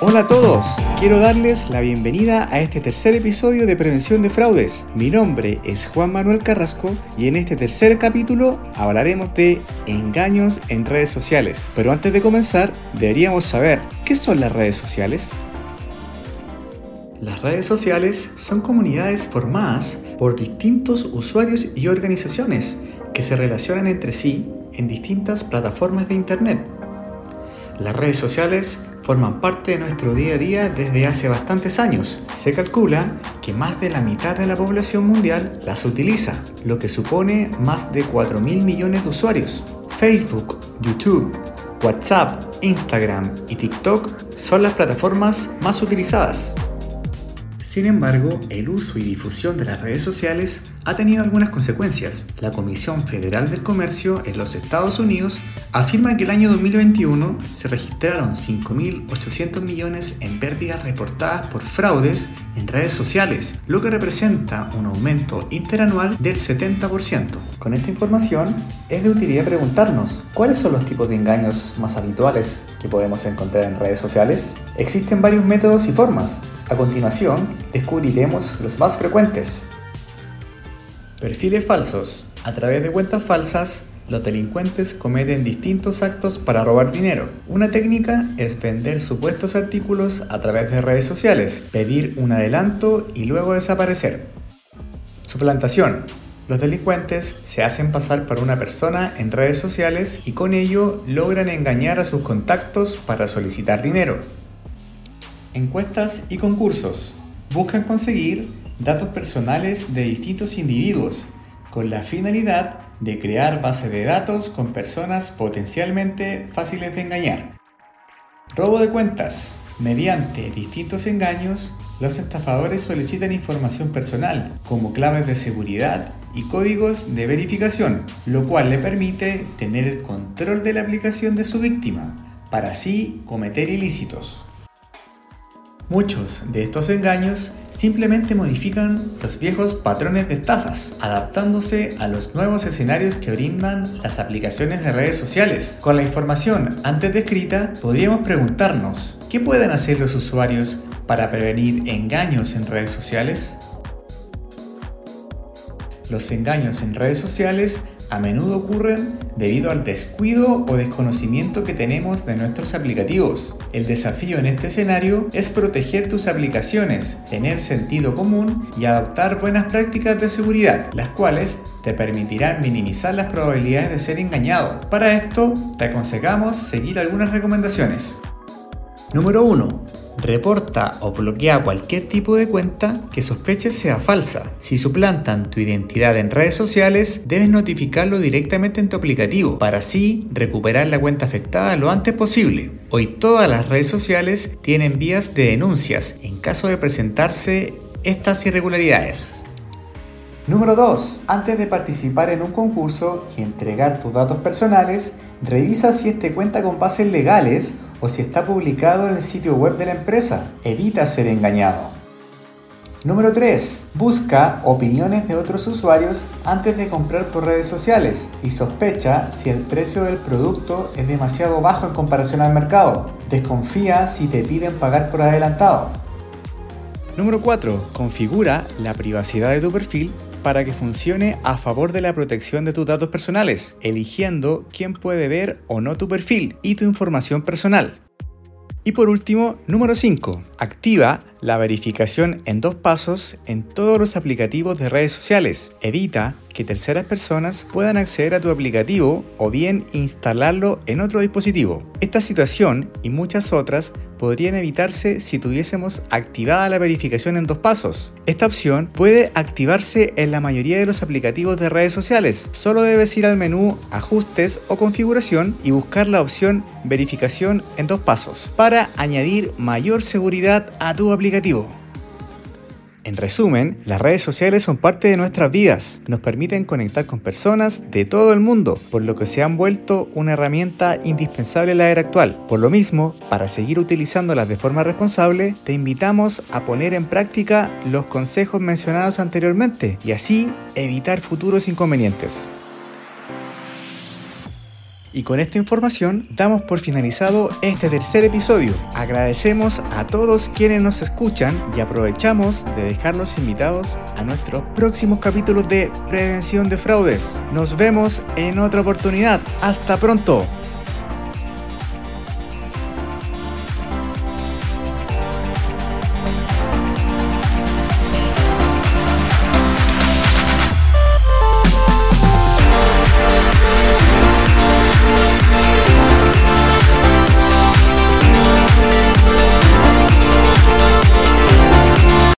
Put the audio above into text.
Hola a todos, quiero darles la bienvenida a este tercer episodio de Prevención de Fraudes. Mi nombre es Juan Manuel Carrasco y en este tercer capítulo hablaremos de engaños en redes sociales. Pero antes de comenzar, deberíamos saber, ¿qué son las redes sociales? Las redes sociales son comunidades formadas por distintos usuarios y organizaciones que se relacionan entre sí en distintas plataformas de Internet. Las redes sociales forman parte de nuestro día a día desde hace bastantes años. Se calcula que más de la mitad de la población mundial las utiliza, lo que supone más de 4 mil millones de usuarios. Facebook, YouTube, WhatsApp, Instagram y TikTok son las plataformas más utilizadas. Sin embargo, el uso y difusión de las redes sociales ha tenido algunas consecuencias. La Comisión Federal del Comercio en los Estados Unidos afirma que el año 2021 se registraron 5.800 millones en pérdidas reportadas por fraudes en redes sociales, lo que representa un aumento interanual del 70%. Con esta información es de utilidad preguntarnos cuáles son los tipos de engaños más habituales que podemos encontrar en redes sociales. Existen varios métodos y formas. A continuación, descubriremos los más frecuentes. Perfiles falsos. A través de cuentas falsas, los delincuentes cometen distintos actos para robar dinero. Una técnica es vender supuestos artículos a través de redes sociales, pedir un adelanto y luego desaparecer. Suplantación. Los delincuentes se hacen pasar por una persona en redes sociales y con ello logran engañar a sus contactos para solicitar dinero. Encuestas y concursos. Buscan conseguir datos personales de distintos individuos con la finalidad de crear base de datos con personas potencialmente fáciles de engañar. Robo de cuentas. Mediante distintos engaños, los estafadores solicitan información personal, como claves de seguridad y códigos de verificación, lo cual le permite tener el control de la aplicación de su víctima, para así cometer ilícitos. Muchos de estos engaños simplemente modifican los viejos patrones de estafas, adaptándose a los nuevos escenarios que brindan las aplicaciones de redes sociales. Con la información antes descrita, podríamos preguntarnos, ¿qué pueden hacer los usuarios para prevenir engaños en redes sociales? Los engaños en redes sociales a menudo ocurren debido al descuido o desconocimiento que tenemos de nuestros aplicativos. El desafío en este escenario es proteger tus aplicaciones, tener sentido común y adoptar buenas prácticas de seguridad, las cuales te permitirán minimizar las probabilidades de ser engañado. Para esto, te aconsejamos seguir algunas recomendaciones. Número 1 reporta o bloquea cualquier tipo de cuenta que sospeches sea falsa. Si suplantan tu identidad en redes sociales, debes notificarlo directamente en tu aplicativo para así recuperar la cuenta afectada lo antes posible. Hoy todas las redes sociales tienen vías de denuncias en caso de presentarse estas irregularidades. Número 2. Antes de participar en un concurso y entregar tus datos personales, revisa si este cuenta con bases legales o si está publicado en el sitio web de la empresa. Evita ser engañado. Número 3. Busca opiniones de otros usuarios antes de comprar por redes sociales y sospecha si el precio del producto es demasiado bajo en comparación al mercado. Desconfía si te piden pagar por adelantado. Número 4. Configura la privacidad de tu perfil para que funcione a favor de la protección de tus datos personales, eligiendo quién puede ver o no tu perfil y tu información personal. Y por último, número 5. Activa la verificación en dos pasos en todos los aplicativos de redes sociales. Evita que terceras personas puedan acceder a tu aplicativo o bien instalarlo en otro dispositivo. Esta situación y muchas otras podrían evitarse si tuviésemos activada la verificación en dos pasos. Esta opción puede activarse en la mayoría de los aplicativos de redes sociales. Solo debes ir al menú Ajustes o Configuración y buscar la opción Verificación en dos pasos para añadir mayor seguridad a tu En resumen, las redes sociales son parte de nuestras vidas, nos permiten conectar con personas de todo el mundo, por lo que se han vuelto una herramienta indispensable en la era actual. Por lo mismo, para seguir utilizándolas de forma responsable, te invitamos a poner en práctica los consejos mencionados anteriormente y así evitar futuros inconvenientes. Y con esta información damos por finalizado este tercer episodio. Agradecemos a todos quienes nos escuchan y aprovechamos de dejarlos invitados a nuestros próximos capítulos de Prevención de Fraudes. Nos vemos en otra oportunidad. Hasta pronto.